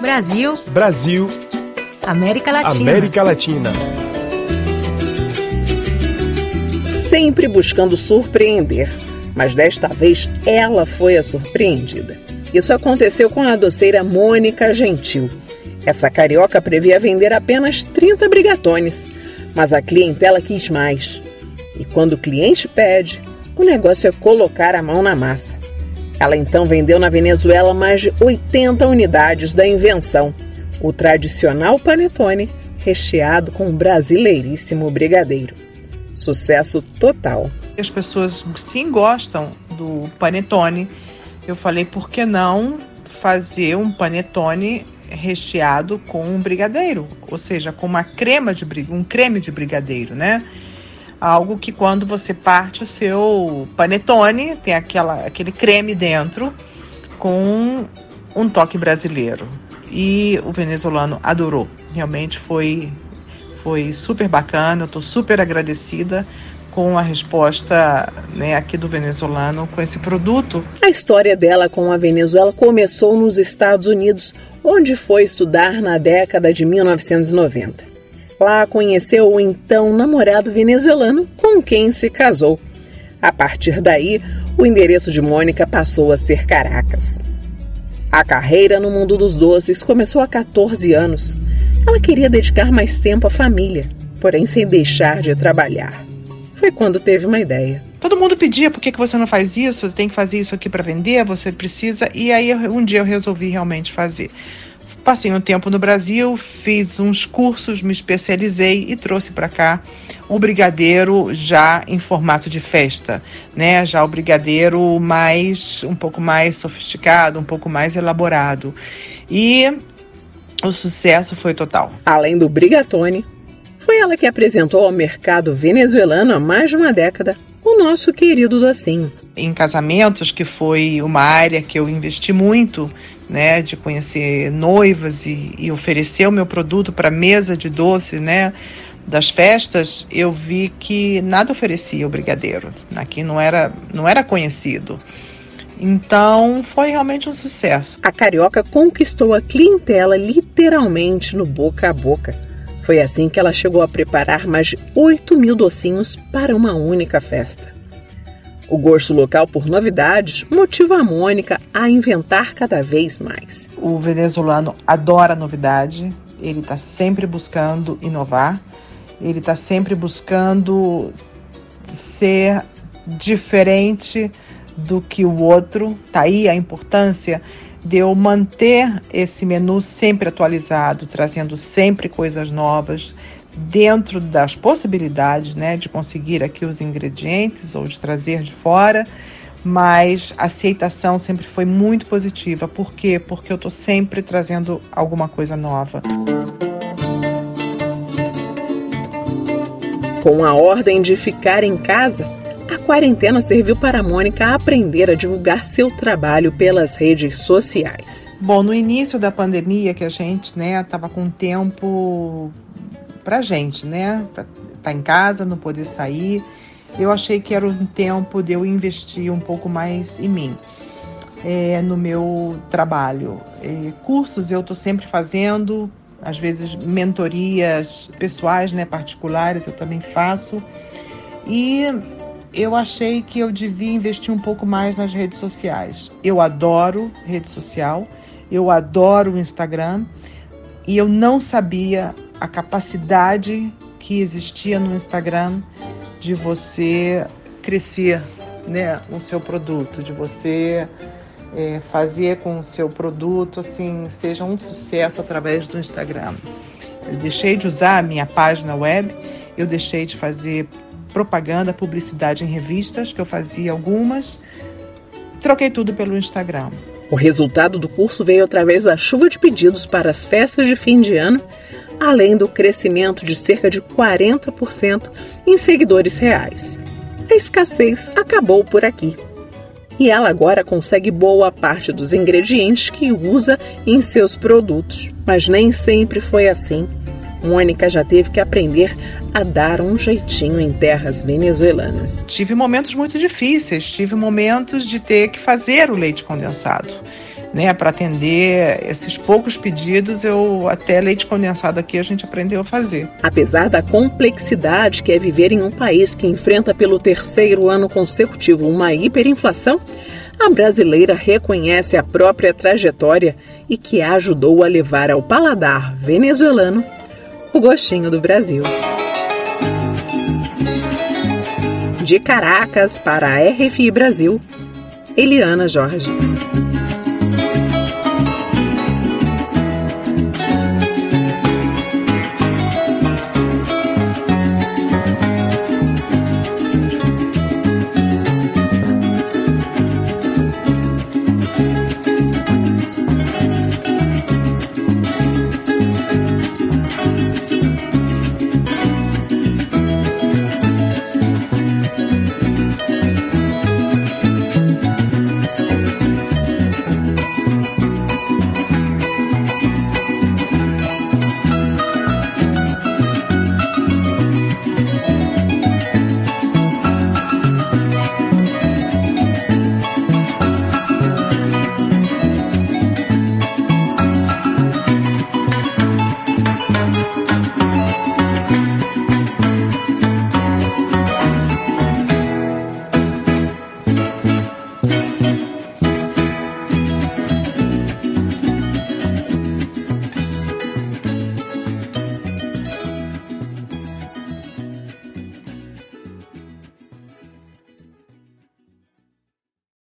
Brasil. Brasil. América Latina. América Latina. Sempre buscando surpreender, mas desta vez ela foi a surpreendida. Isso aconteceu com a doceira Mônica Gentil. Essa carioca previa vender apenas 30 brigatones, mas a clientela quis mais. E quando o cliente pede, o negócio é colocar a mão na massa. Ela então vendeu na Venezuela mais de 80 unidades da invenção, o tradicional panetone recheado com um brasileiríssimo brigadeiro. Sucesso total. As pessoas sim gostam do panetone. Eu falei, por que não fazer um panetone recheado com um brigadeiro, ou seja, com uma crema de um creme de brigadeiro, né? Algo que quando você parte o seu panetone, tem aquela, aquele creme dentro com um toque brasileiro. E o venezuelano adorou. Realmente foi foi super bacana, eu estou super agradecida com a resposta né, aqui do venezuelano com esse produto. A história dela com a Venezuela começou nos Estados Unidos, onde foi estudar na década de 1990. Lá conheceu o então namorado venezuelano com quem se casou. A partir daí, o endereço de Mônica passou a ser Caracas. A carreira no mundo dos doces começou há 14 anos. Ela queria dedicar mais tempo à família, porém sem deixar de trabalhar. Foi quando teve uma ideia. Todo mundo pedia por que, que você não faz isso, você tem que fazer isso aqui para vender, você precisa. E aí um dia eu resolvi realmente fazer. Passei um tempo no Brasil, fiz uns cursos, me especializei e trouxe para cá o brigadeiro já em formato de festa, né? Já o brigadeiro mais um pouco mais sofisticado, um pouco mais elaborado. E o sucesso foi total. Além do brigatone, foi ela que apresentou ao mercado venezuelano há mais de uma década o nosso querido docinho. Em casamentos, que foi uma área que eu investi muito, né, de conhecer noivas e, e oferecer o meu produto para mesa de doces, né, das festas, eu vi que nada oferecia o brigadeiro. Aqui não era, não era conhecido. Então foi realmente um sucesso. A carioca conquistou a clientela literalmente no boca a boca. Foi assim que ela chegou a preparar mais de 8 mil docinhos para uma única festa. O gosto local por novidades motiva a Mônica a inventar cada vez mais. O venezuelano adora novidade, ele está sempre buscando inovar, ele está sempre buscando ser diferente do que o outro. Tá aí a importância de eu manter esse menu sempre atualizado, trazendo sempre coisas novas, dentro das possibilidades né, de conseguir aqui os ingredientes ou de trazer de fora, mas a aceitação sempre foi muito positiva. Por quê? Porque eu estou sempre trazendo alguma coisa nova. Com a ordem de ficar em casa, a quarentena serviu para a Mônica aprender a divulgar seu trabalho pelas redes sociais. Bom, no início da pandemia, que a gente né, estava com tempo pra gente, né? Estar tá em casa, não poder sair. Eu achei que era um tempo de eu investir um pouco mais em mim, é, no meu trabalho. É, cursos eu estou sempre fazendo, às vezes mentorias pessoais, né, particulares eu também faço. E eu achei que eu devia investir um pouco mais nas redes sociais. Eu adoro rede social, eu adoro o Instagram e eu não sabia a capacidade que existia no Instagram de você crescer né, o seu produto, de você é, fazer com o seu produto assim seja um sucesso através do Instagram. Eu deixei de usar a minha página web, eu deixei de fazer propaganda, publicidade em revistas, que eu fazia algumas, troquei tudo pelo Instagram. O resultado do curso veio através da chuva de pedidos para as festas de fim de ano além do crescimento de cerca de 40% em seguidores reais. A escassez acabou por aqui. E ela agora consegue boa parte dos ingredientes que usa em seus produtos. Mas nem sempre foi assim. Mônica já teve que aprender a dar um jeitinho em terras venezuelanas. Tive momentos muito difíceis, tive momentos de ter que fazer o leite condensado. Né, para atender esses poucos pedidos, eu até leite condensado aqui a gente aprendeu a fazer. Apesar da complexidade que é viver em um país que enfrenta pelo terceiro ano consecutivo uma hiperinflação, a brasileira reconhece a própria trajetória e que a ajudou a levar ao paladar venezuelano o gostinho do Brasil. De Caracas para a RFI Brasil, Eliana Jorge.